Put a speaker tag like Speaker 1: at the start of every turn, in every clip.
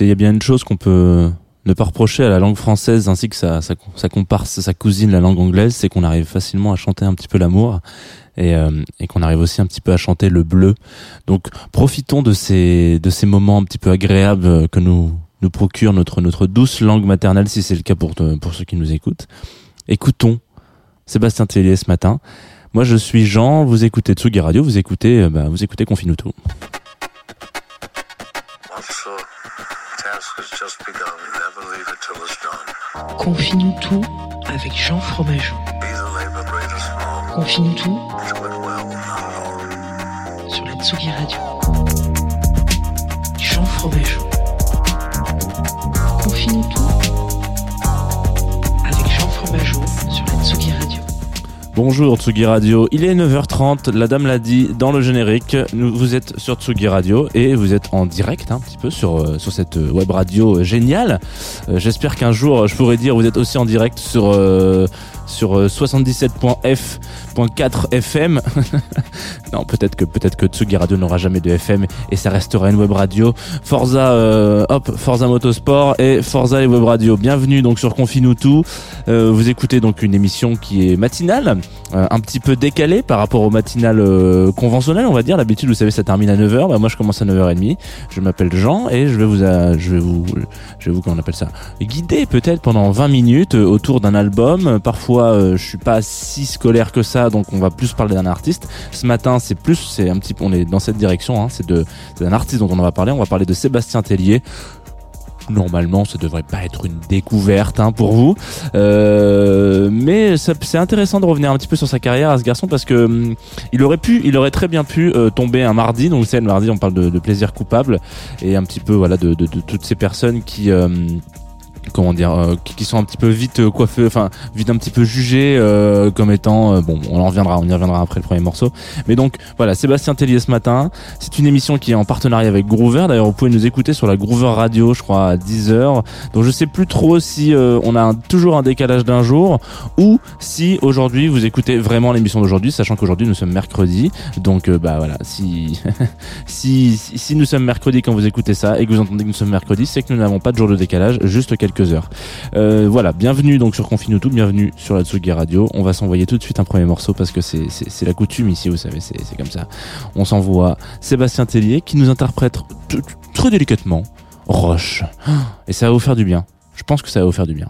Speaker 1: Il y a bien une chose qu'on peut ne pas reprocher à la langue française ainsi que sa, sa, comparse, sa cousine, la langue anglaise, c'est qu'on arrive facilement à chanter un petit peu l'amour et, euh, qu'on arrive aussi un petit peu à chanter le bleu. Donc profitons de ces, moments un petit peu agréables que nous, nous procure notre, douce langue maternelle, si c'est le cas pour, pour ceux qui nous écoutent. Écoutons Sébastien Tellier ce matin. Moi je suis Jean, vous écoutez Tsugi Radio, vous écoutez, euh, bah, vous écoutez Confinuto.
Speaker 2: Confine tout avec Jean Fromageau. Confine tout sur la Tsugi Radio.
Speaker 1: Bonjour Tsugi Radio, il est 9h30, la dame l'a dit dans le générique, vous êtes sur Tsugi Radio et vous êtes en direct un petit peu sur, euh, sur cette euh, web radio euh, géniale. J'espère qu'un jour je pourrai dire vous êtes aussi en direct sur, euh, sur 77.f 99.4 FM. non, peut-être que peut-être que Tsugi Radio n'aura jamais de FM et ça restera une web radio. Forza, euh, hop, Forza Motorsport et Forza et Web Radio. Bienvenue donc sur Confine euh, vous écoutez donc une émission qui est matinale, euh, un petit peu décalée par rapport au matinal conventionnel, on va dire. L'habitude, vous savez, ça termine à 9h. Bah, moi, je commence à 9h30. Je m'appelle Jean et je vais vous, guider peut-être pendant 20 minutes autour d'un album. Parfois, je suis pas si scolaire que ça donc on va plus parler d'un artiste. Ce matin, c'est plus, c'est un petit on est dans cette direction. Hein, c'est de, d'un artiste dont on va parler. On va parler de Sébastien Tellier. Normalement, ça devrait pas être une découverte hein, pour vous, Euh, mais c'est intéressant de revenir un petit peu sur sa carrière à ce garçon parce que hum, il aurait pu, il aurait très bien pu euh, tomber un mardi. Donc c'est le mardi, on parle de, plaisir coupable et un petit peu voilà de, toutes ces personnes qui euh, comment dire euh, qui, sont un petit peu vite euh, coiffées enfin vite un petit peu jugées euh, comme étant bon on en reviendra on y reviendra après le premier morceau. Mais donc voilà Sébastien Tellier ce matin. C'est une émission qui est en partenariat avec Groover. D'ailleurs vous pouvez nous écouter sur la Groover Radio je crois à 10h donc je sais plus trop si on a toujours un décalage d'un jour ou si aujourd'hui vous écoutez vraiment l'émission d'aujourd'hui sachant qu'aujourd'hui nous sommes mercredi. Donc bah voilà si si, si si nous sommes mercredi quand vous écoutez ça et que vous entendez que nous sommes mercredi, c'est que nous n'avons pas de jour de décalage, juste quelques heures. Euh, voilà, bienvenue donc sur Confine tout, bienvenue sur la Tsugi Radio. On va s'envoyer tout de suite un premier morceau parce que c'est la coutume ici, vous savez, c'est c'est comme ça. On s'envoie Sébastien Tellier qui nous interprète très délicatement Roche. Et ça va vous faire du bien. Je pense que ça va vous faire du bien.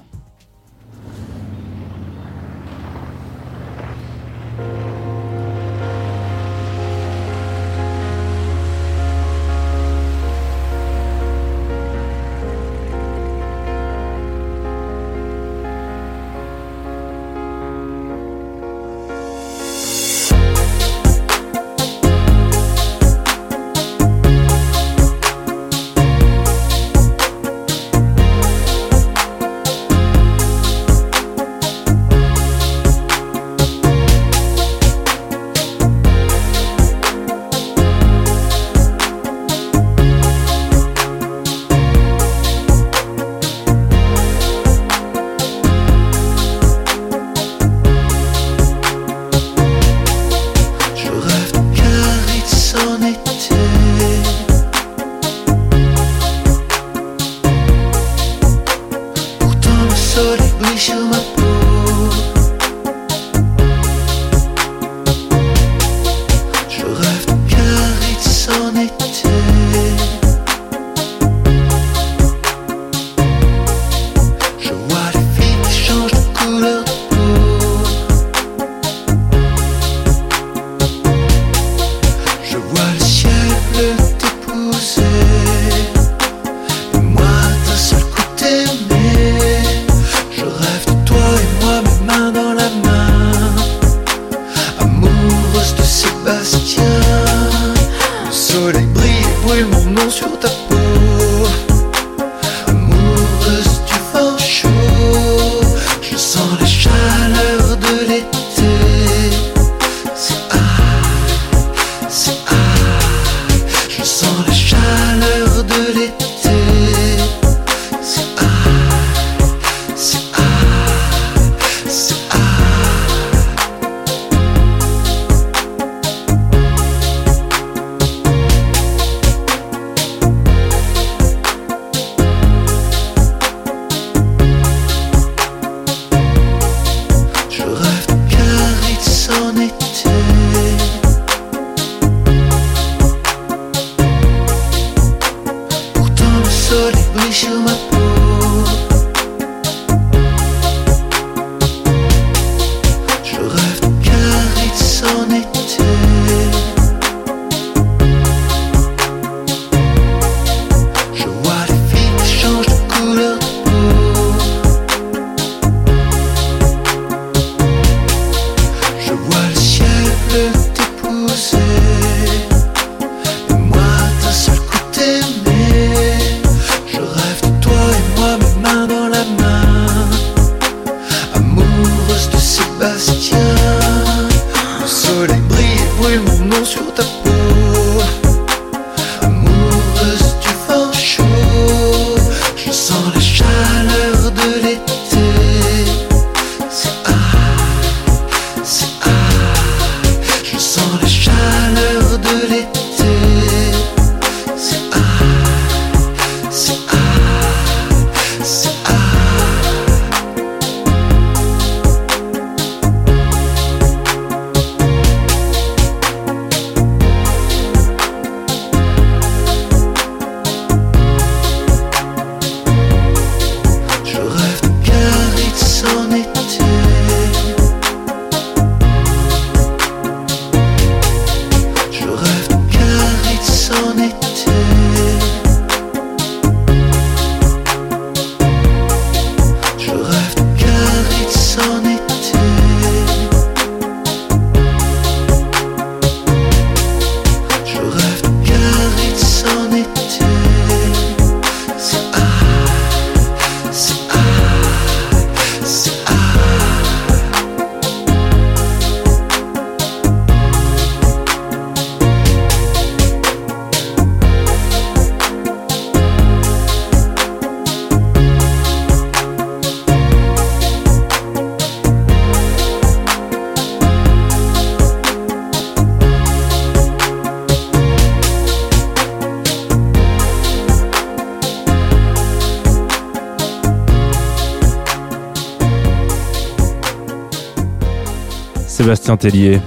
Speaker 3: Sébastien
Speaker 1: Tellier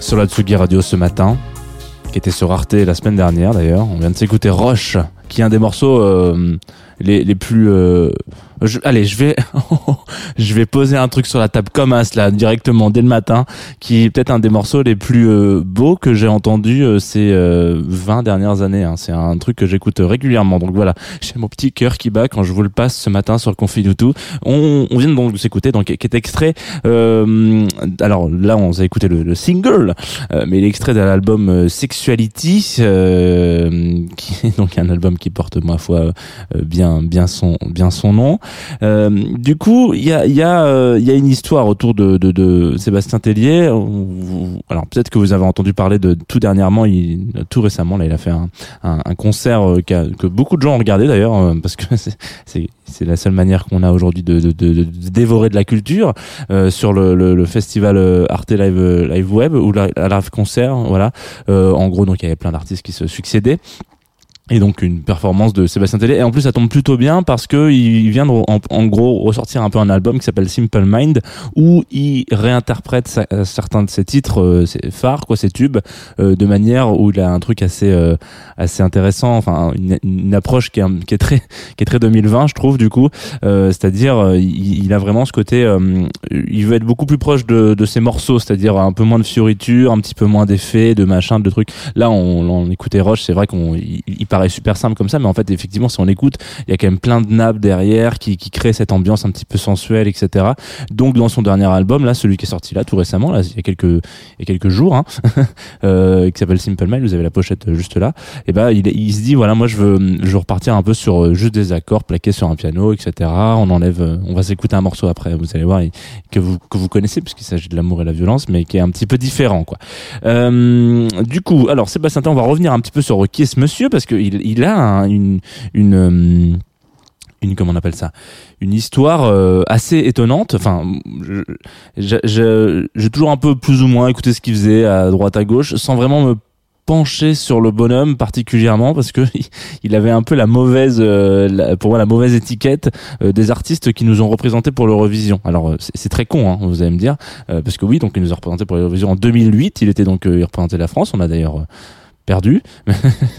Speaker 1: sur la Tsugi Radio ce matin, qui était sur Arte la semaine dernière d'ailleurs. On vient de s'écouter Roche, qui est un des morceaux euh, les, les plus... euh, je- allez, je vais, je vais poser un truc sur la table comme as là directement dès le matin, qui est peut-être un des morceaux les plus euh, beaux que j'ai entendu euh, ces euh, 20 dernières années. hein. C'est un truc que j'écoute régulièrement. Donc voilà, j'ai mon petit cœur qui bat quand je vous le passe ce matin sur le Confi du tout. On, on vient donc de s'écouter, donc qui est extrait. euh, alors là, on a écouté le, le single, euh, mais l'extrait de l'album euh, Sexuality, euh, qui est donc un album porte ma foi euh, bien bien son bien son nom. Euh, du coup, il y a il y a euh, y a une histoire autour de de, de Sébastien Tellier. Alors peut-être que vous avez entendu parler de tout dernièrement, il tout récemment là, il a fait un un, un concert euh, qu'a- que beaucoup de gens ont regardé d'ailleurs euh, parce que c'est c'est la seule manière qu'on a aujourd'hui de, de, de, de dévorer de la culture euh, sur le, le, le festival Arte Live Live Web ou la, la live concert voilà euh, en gros donc il y avait plein d'artistes qui se succédaient et donc une performance de Sébastien Tellier. Et en plus ça tombe plutôt bien parce que il vient de, en, gros ressortir un peu un album qui s'appelle Simple Mind où il réinterprète euh, certains de ses titres euh, ses phares quoi ses tubes euh, de manière où il a un truc assez euh, assez intéressant enfin une, une approche qui est, qui est très qui est très 2020 je trouve du coup. Euh, c'est-à-dire il, il a vraiment ce côté il veut être beaucoup plus proche de, de ses morceaux c'est-à-dire un peu moins de fioritures un petit peu moins d'effets de machin de trucs. Là on, on écoutait Roche c'est vrai qu'on il, il paraît paraît super simple comme ça, mais en fait, effectivement, si on écoute, il y a quand même plein de nappes derrière qui, qui créent cette ambiance un petit peu sensuelle, etc. Donc, dans son dernier album, là, celui qui est sorti là tout récemment, il y a quelques, il y a quelques jours, hein, euh, qui s'appelle Simple Mind, vous avez la pochette juste là, et ben, il, se dit, voilà, moi, je veux, je repartir un peu sur euh, juste des accords plaqués sur un piano, etc. On enlève, euh, on va s'écouter un morceau après, vous allez voir, que vous, que vous connaissez, puisqu'il s'agit de l'amour et la violence, mais qui est un petit peu différent, quoi. Du coup, alors Sébastien, on va revenir un petit peu sur qui est ce monsieur parce qu'il il a un- une euh, une comment on appelle ça? Une histoire euh, assez étonnante. Enfin j'ai toujours un peu plus ou moins écouté ce qu'il faisait à droite à gauche sans vraiment me pencher sur le bonhomme particulièrement parce que il avait un peu la mauvaise euh, pour moi la mauvaise étiquette des artistes qui nous ont représentés pour l'Eurovision. Alors c'est très con hein, vous allez me dire parce que oui donc il nous a représenté pour l'Eurovision en 2008 il était donc il représentait la France. On a d'ailleurs perdu.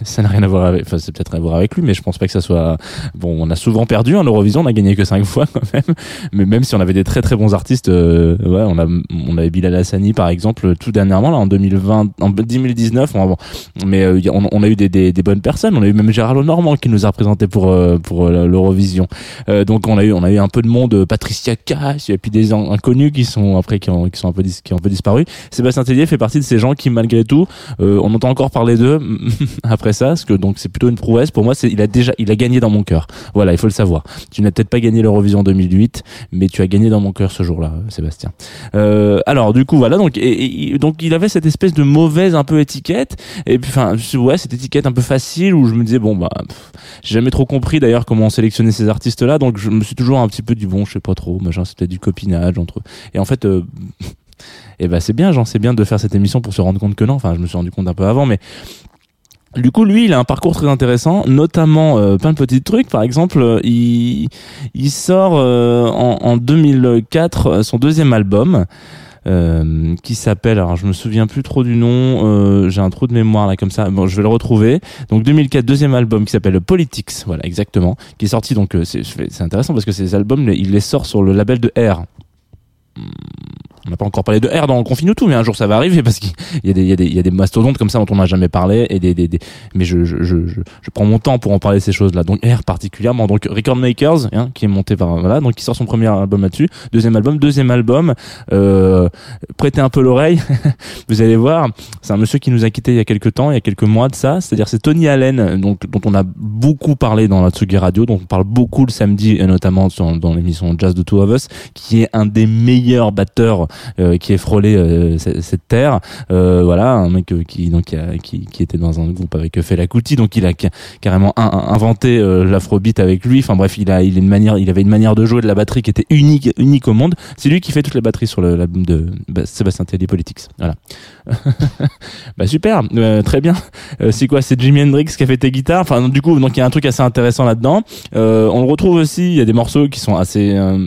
Speaker 1: Ça n'a rien à voir avec enfin c'est peut-être à voir avec lui mais je pense pas que ça soit bon on a souvent perdu en Eurovision on a gagné que cinq fois quand même. Mais même si on avait des très très bons artistes euh, ouais on a on avait Bilal Hassani par exemple tout dernièrement là en 2020 en 2019 bon, mais euh, on, a eu des, des, des bonnes personnes. On a eu même Gérard Lenormand qui nous a représenté pour euh, pour euh, l'Eurovision. Euh, donc on a eu on a eu un peu de monde euh, Patricia Cass et puis des in- inconnus qui sont après qui, ont, qui sont un peu qui ont un peu disparu. Sébastien Tellier fait partie de ces gens qui malgré tout on entend encore parler d'eux après ça parce que donc c'est plutôt une prouesse. Pour moi c'est il a déjà il a gagné dans mon cœur. Voilà il faut le savoir. Tu n'as peut-être pas gagné l'Eurovision en 2008 mais tu as gagné dans mon cœur ce jour-là Sébastien. Euh, alors du coup voilà donc et, donc il avait cette espèce de mauvaise un peu étiquette. Et puis enfin ouais cette étiquette un peu facile où je me disais bon bah j'ai jamais trop compris d'ailleurs comment on sélectionnait ces artistes là donc je me suis toujours un petit peu dit bon je sais pas trop machin peut-être du copinage entre et en fait euh, et ben c'est bien Jean c'est bien de faire cette émission pour se rendre compte que non enfin je me suis rendu compte un peu avant mais du coup, lui, il a un parcours très intéressant, notamment euh, plein de petits trucs. Par exemple, euh, il, il sort euh, en, en 2004 euh, son deuxième album. euh, qui s'appelle alors je me souviens plus trop du nom euh, j'ai un trou de mémoire là comme ça bon je vais le retrouver donc 2004 deuxième album qui s'appelle Politics voilà exactement qui est sorti donc c'est intéressant parce que ces albums il les sort sur le label de R on n'a pas encore parlé de R dans le Confine tout, mais un jour ça va arriver parce qu'il y a des, il y y a des mastodontes comme ça dont on n'a jamais parlé et des, des, des mais je, je, je, je, prends mon temps pour en parler ces choses-là. Donc R particulièrement, donc Record Makers, hein, qui est monté par voilà, donc qui sort son premier album là-dessus, deuxième album, deuxième album, euh, prêtez un peu l'oreille, vous allez voir, c'est un monsieur qui nous a quitté il y a quelques temps, il y a quelques mois de ça, c'est-à-dire c'est Tony Allen, donc dont on a beaucoup parlé dans la Tsugi Radio, dont on parle beaucoup le samedi et notamment dans l'émission Jazz de Two of Us, qui est un des meilleurs batteurs qui ait frôlé euh, cette, terre. Euh, voilà, un mec euh, qui donc a- qui, qui était dans un groupe avec Fela Kuti, donc il a ca- carrément un- un- inventé euh, l'afrobeat avec lui. Enfin bref, il a il a une manière, il avait une manière de jouer de la batterie qui était unique unique au monde. C'est lui qui fait toutes les batteries sur l'album de bah, Sébastien Tellier Politics. Voilà. bah super, euh, très bien. Euh, c'est quoi? C'est Jimi Hendrix qui a fait tes guitares? Enfin du coup, donc il y a un truc assez intéressant là-dedans. Euh, on le retrouve aussi. Il y a des morceaux qui sont assez euh,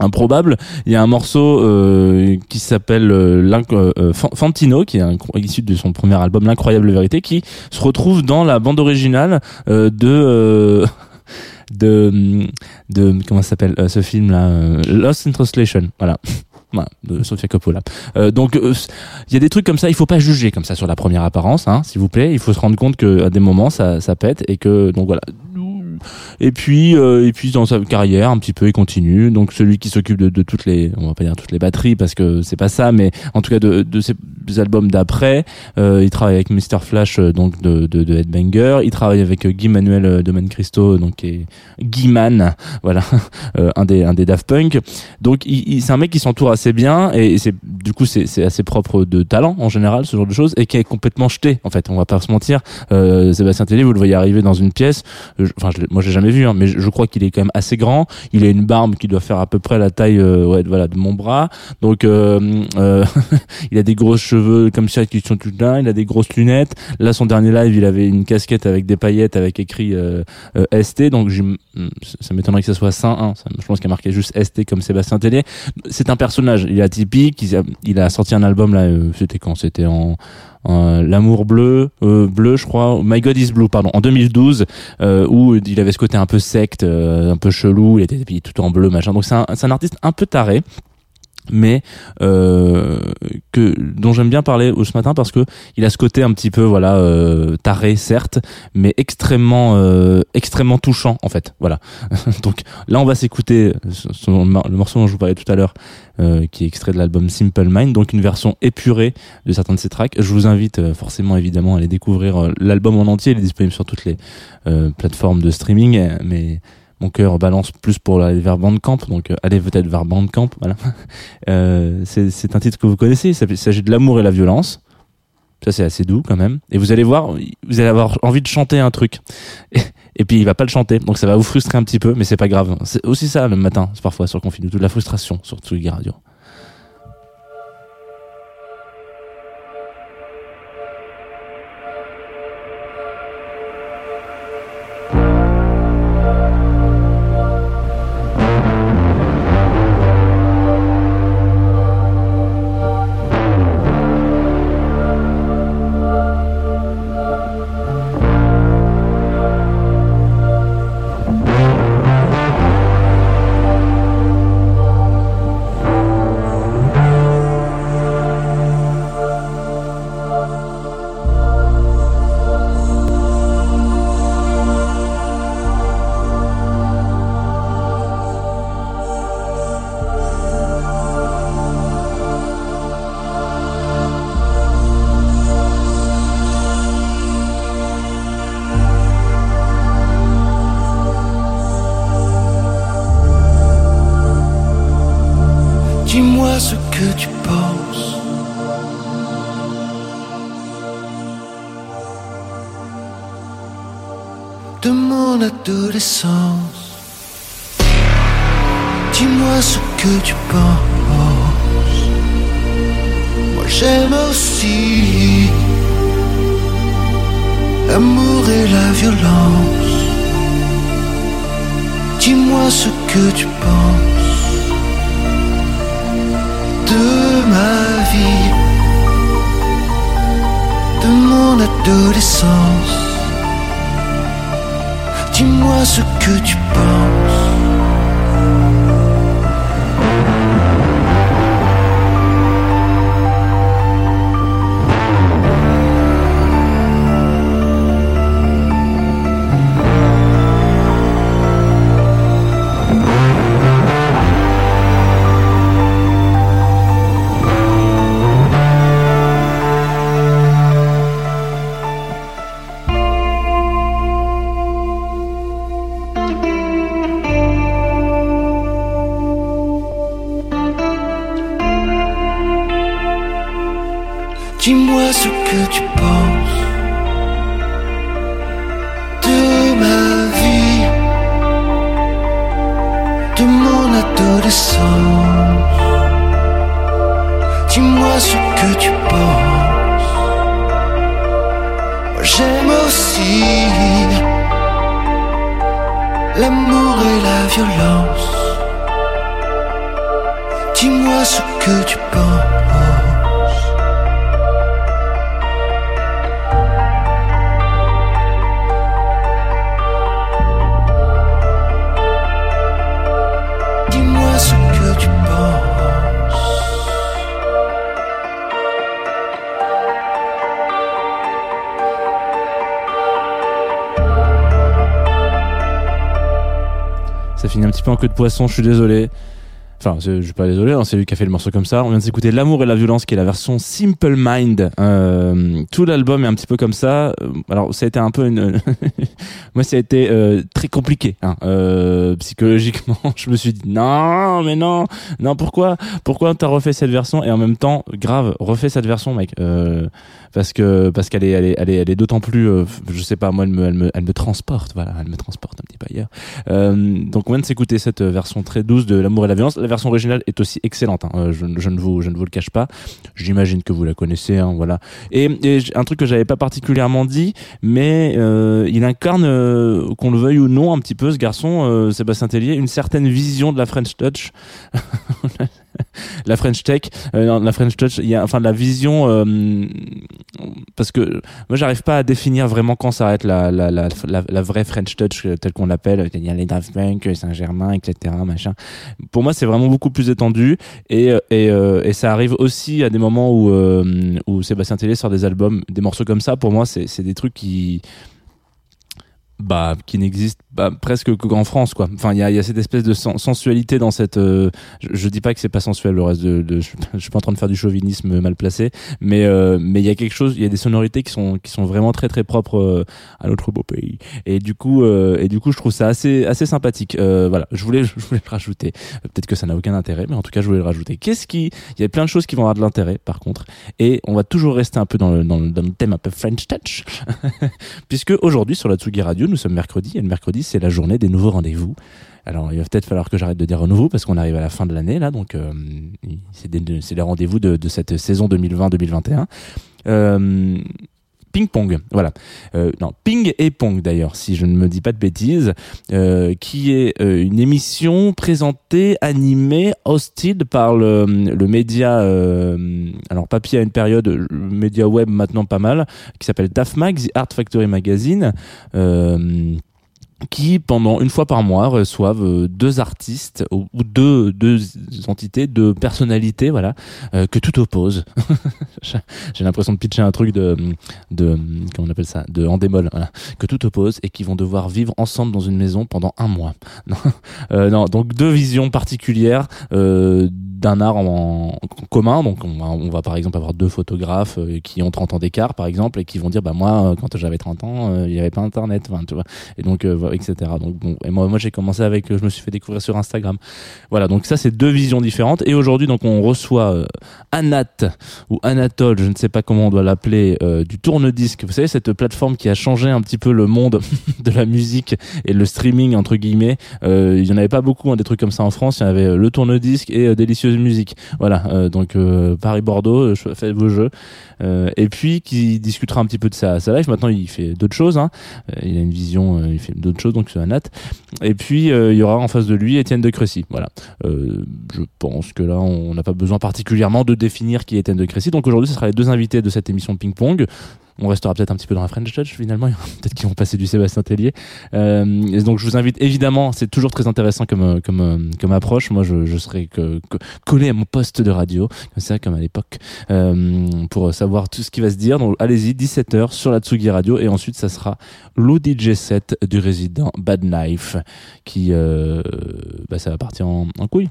Speaker 1: improbable. Il y a un morceau euh, qui s'appelle euh, euh, euh, Fan- Fantino, qui est issu de son premier album L'incroyable vérité, qui se retrouve dans la bande originale euh, de euh, de de comment s'appelle ce film là Lost in Translation. Voilà. Voilà, de Sofia Coppola. Euh, donc il y a des trucs comme ça, il faut pas juger comme ça sur la première apparence, hein, s'il vous plaît. Il faut se rendre compte que à des moments ça, ça pète et que donc voilà. Et puis euh, et puis dans sa carrière un petit peu il continue. Donc celui qui s'occupe de, de toutes les, on va pas dire toutes les batteries parce que c'est pas ça, mais en tout cas de, de ses albums d'après, euh, il travaille avec Mr Flash euh, donc de, de, de Headbanger. Il travaille avec euh, Guy Manuel euh, de Christo donc est Guy Man, voilà, euh, un des un des Daft Punk. Donc il, il- c'est un mec qui s'entoure assez bien et c'est du coup c'est assez propre de talent en général ce genre de choses et qui est complètement jeté en fait on va pas se mentir euh, Sébastien Tellier vous le voyez arriver dans une pièce euh, enfin l'ai- moi j'ai jamais vu hein, mais je, je crois qu'il est quand même assez grand. Il a une barbe qui doit faire à peu près la taille euh, ouais voilà de mon bras. Donc euh, euh, il a des gros cheveux comme ça qui sont tout là il a des grosses lunettes. Là son dernier live il avait une casquette avec des paillettes avec écrit euh, ST donc ça m'étonnerait que ce soit saint hein, ça- je pense qu'il a marqué juste ST comme Sébastien Tellier. C'est un personnage. Il est atypique. Il a, il a sorti un album là c'était quand? C'était en en l'amour bleu euh, bleu je crois My God is Blue pardon en 2012 euh, où il avait ce côté un peu secte euh, un peu chelou il était tout en bleu machin. Donc c'est un, c'est un artiste un peu taré mais euh, que dont j'aime bien parler ce matin parce que il a ce côté un petit peu voilà euh, taré certes mais extrêmement euh, extrêmement touchant en fait. Voilà. Donc là on va s'écouter le morceau dont je vous parlais tout à l'heure euh, qui est extrait de l'album Simple Mind donc une version épurée de certains de ses tracks. Je vous invite forcément évidemment à aller découvrir l'album en entier. Il est disponible sur toutes les plateformes de streaming mais mon cœur balance plus pour aller vers Bandcamp, donc euh, allez peut-être vers Bandcamp. Voilà. Euh, c'est un titre que vous connaissez. Il s'agit de l'amour et la violence. Ça c'est assez doux quand même. Et vous allez voir, vous allez avoir envie de chanter un truc. Et, puis il va pas le chanter, donc ça va vous frustrer un petit peu, mais c'est pas grave. C'est aussi ça le matin, parfois sur Confine, toute la frustration sur Tsugi Radio.
Speaker 3: J'aime aussi l'amour et la violence. Dis-moi ce que tu penses de ma vie, de mon adolescence. Dis-moi ce que tu penses. Dis-moi ce que tu penses de ma vie, de mon adolescence. Dis-moi ce que tu penses. J'aime aussi l'amour et la violence. Dis-moi ce que tu penses.
Speaker 1: Ça finit un petit peu en queue de poisson, je suis désolé. Enfin, je suis pas désolé, hein, c'est lui qui a fait le morceau comme ça. On vient de s'écouter L'amour et la violence, qui est la version Simple Mind. Euh, tout l'album est un petit peu comme ça. Euh, Alors, ça a été un peu une... Moi, ça a été euh, très compliqué. Hein. Euh, psychologiquement, je me suis dit, non, mais non, non, pourquoi Pourquoi t'as refait cette version Et en même temps, grave, refais cette version, mec. Euh, parce que parce qu'elle est, elle est, elle est, elle est d'autant plus... euh, je sais pas, moi, elle me, elle, me, elle me transporte. Voilà, elle me transporte un petit peu ailleurs. Donc on vient de s'écouter cette version très douce de L'amour et la violence. Version originale est aussi excellente. hein. Euh, je, ne vous je ne vous le cache pas. J'imagine que vous la connaissez. hein, voilà. Et, un truc que j'avais pas particulièrement dit, mais euh, il incarne, euh, qu'on le veuille ou non, un petit peu ce garçon Sébastien Tellier, une certaine vision de la French Touch. la French Tech, euh, la French Touch, il y a enfin la vision, euh, parce que moi j'arrive pas à définir vraiment quand s'arrête la, la, la, vraie French touch euh, telle qu'on l'appelle il y a les Daft Punk Saint-Germain etc machin. Pour moi c'est vraiment beaucoup plus étendu et et, et ça arrive aussi à des moments où où Sébastien Tellier sort des albums des morceaux comme ça pour moi c'est des trucs qui bah qui n'existe bah, presque qu'en France quoi. Enfin il y a, y a cette espèce de sen- sensualité dans cette euh, je, je dis pas que c'est pas sensuel le reste de, de je, je suis pas en train de faire du chauvinisme mal placé mais euh, mais il y a quelque chose il y a des sonorités qui sont qui sont vraiment très très propres euh, à notre beau pays. Et du coup euh, et du coup je trouve ça assez assez sympathique. Euh, voilà. Je voulais je voulais rajouter. Peut-être que ça n'a aucun intérêt mais en tout cas je voulais le rajouter. Qu'est-ce qui il y a plein de choses qui vont avoir de l'intérêt par contre. Et on va toujours rester un peu dans le dans le, dans le thème un peu French touch puisque aujourd'hui sur la Tsugi Radio nous sommes mercredi et le mercredi c'est la journée des nouveaux rendez-vous. Alors il va peut-être falloir que j'arrête de dire renouveau parce qu'on arrive à la fin de l'année là donc euh, c'est les rendez-vous de, de cette saison 2020-2021 euh, Ping Pong, voilà. Euh, non, Ping et Pong d'ailleurs, si je ne me dis pas de bêtises, euh, qui est euh, une émission présentée, animée, hosted par le, média, alors papier à une période, le média web maintenant pas mal, qui s'appelle DAFMAG, The Art Factory Magazine. Qui pendant une fois par mois reçoivent euh, deux artistes ou deux deux entités deux personnalités voilà euh, que tout oppose. J'ai l'impression de pitcher un truc de de comment on appelle ça de en démol voilà. que tout oppose et qui vont devoir vivre ensemble dans une maison pendant un mois. Non, Euh, non donc deux visions particulières euh, d'un art en, commun. Donc on on va par exemple avoir deux photographes euh, qui ont 30 ans d'écart par exemple et qui vont dire bah moi quand j'avais 30 ans il y avait pas internet tu vois. Et donc euh, etc donc bon et moi moi j'ai commencé avec euh, je me suis fait découvrir sur Instagram. Voilà donc ça c'est deux visions différentes. Et aujourd'hui donc on reçoit euh, Anat ou Anatole je ne sais pas comment on doit l'appeler du tourne-disque. Vous savez cette plateforme qui a changé un petit peu le monde de la musique et le streaming entre guillemets. Il y en avait pas beaucoup hein, des trucs comme ça en France. Il y en avait le tourne-disque et délicieuse musique voilà donc Paris Bordeaux euh, faites vos jeux. Et puis qui discutera un petit peu de sa, sa life. Maintenant il fait d'autres choses hein. Il a une vision il fait choses donc c'est Anat et puis euh, il y aura en face de lui Étienne de Crécy voilà. Euh, je pense que là on n'a pas besoin particulièrement de définir qui est Étienne de Crécy. Donc aujourd'hui ce sera les deux invités de cette émission ping pong on restera peut-être un petit peu dans la French Touch finalement. Peut-être qu'ils vont passer du Sébastien Tellier. Euh, donc je vous invite évidemment c'est toujours très intéressant comme euh, comme euh, comme approche. Moi je, je serai que, que- collé à mon poste de radio. Comme ça comme à l'époque. Euh, pour savoir tout ce qui va se dire. Donc allez-y 17h sur la Tsugi Radio. Et ensuite ça sera l'ODJ set du résident Bad Knife qui euh, bah, ça va partir en, en couille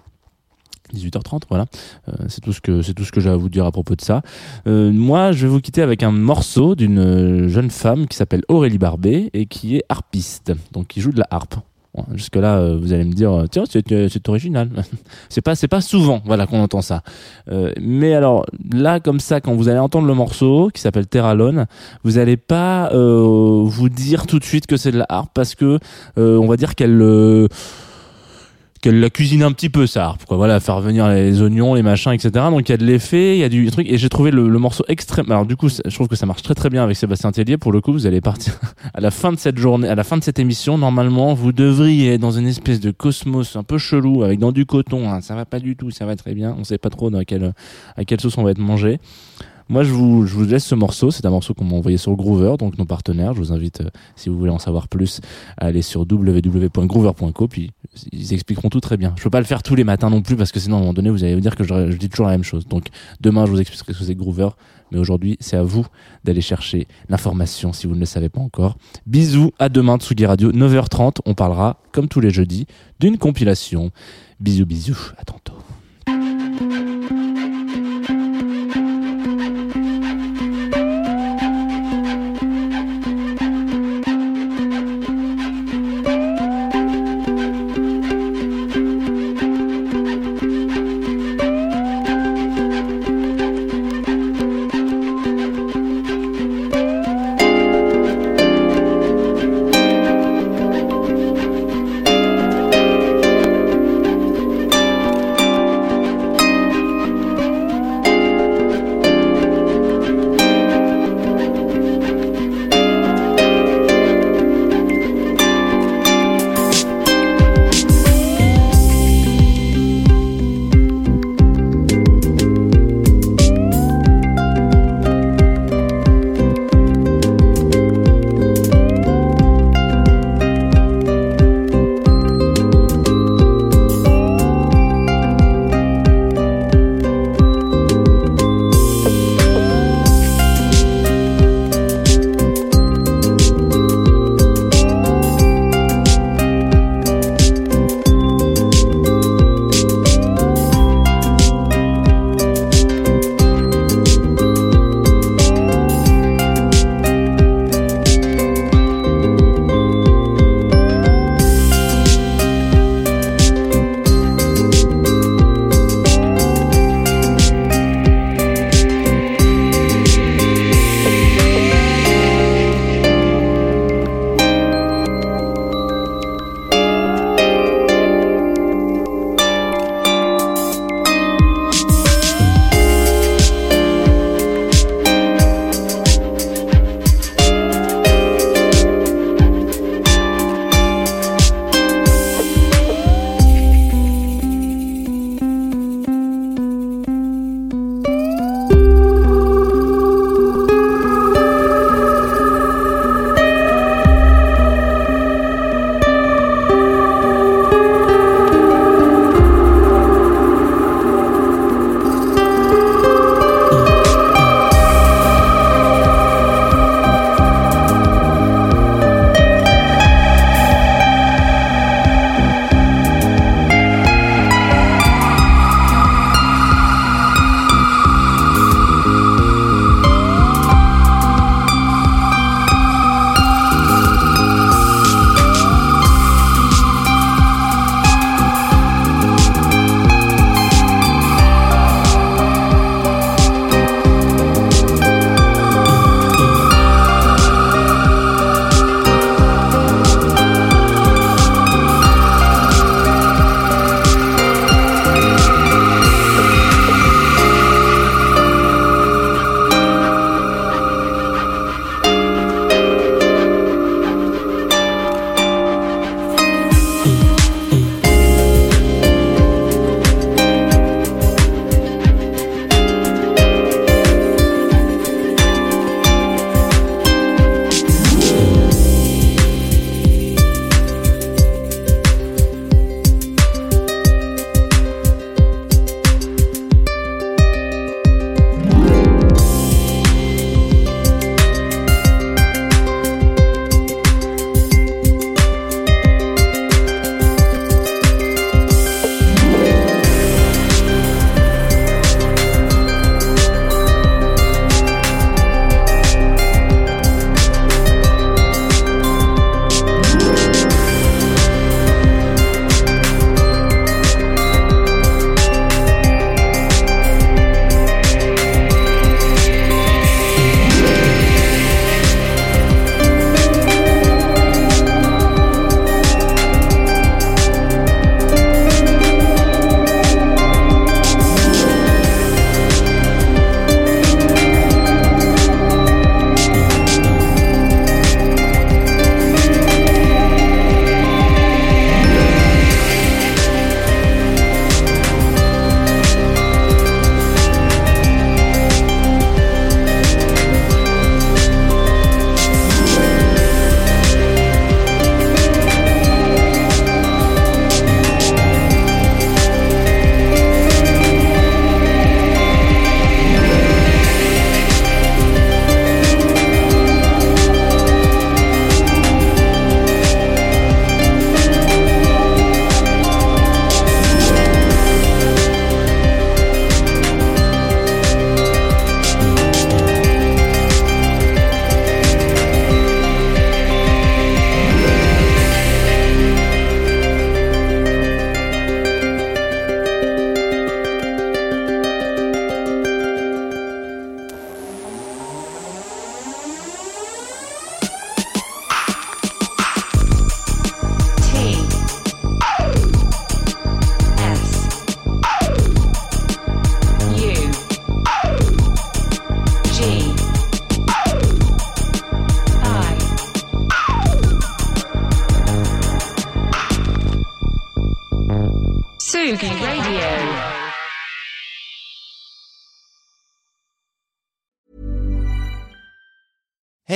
Speaker 1: 18h30 voilà. Euh, c'est tout ce que c'est tout ce que j'ai à vous dire à propos de ça. Euh, moi je vais vous quitter avec un morceau d'une euh, jeune femme qui s'appelle Aurélie Barbet et qui est harpiste. Donc qui joue de la harpe. Jusque là vous allez me dire euh, tiens c'est euh, c'est original. C'est pas c'est pas souvent voilà qu'on entend ça. Euh, mais alors là comme ça quand vous allez entendre le morceau qui s'appelle Terralone vous allez pas euh, vous dire tout de suite que c'est de la harpe parce que euh, on va dire qu'elle euh, qu'elle la cuisine un petit peu sa harpe quoi. Voilà faire venir les oignons les machins etc donc il y a de l'effet il y a du truc et j'ai trouvé le, morceau extrême alors du coup ça- je trouve que ça marche très très bien avec Sébastien Tellier. Pour le coup vous allez partir à la fin de cette journée à la fin de cette émission. Normalement vous devriez être dans une espèce de cosmos un peu chelou avec dans du coton hein. ça va pas du tout ça va très bien. On sait pas trop dans quelle à quelle sauce on va être mangé moi, je vous, je vous laisse ce morceau. C'est un morceau qu'on m'a envoyé sur Groover, donc nos partenaires. Je vous invite, euh, si vous voulez en savoir plus, à aller sur www.groover.co. Puis ils expliqueront tout très bien. Je peux pas le faire tous les matins non plus parce que sinon, à un moment donné, vous allez me dire que je, dis toujours la même chose. Donc demain, je vous expliquerai ce que c'est Groover. Mais aujourd'hui, c'est à vous d'aller chercher l'information si vous ne le savez pas encore. Bisous, à demain, Tsugi Radio, 9h30. On parlera, comme tous les jeudis, d'une compilation. Bisous, bisous. À tantôt.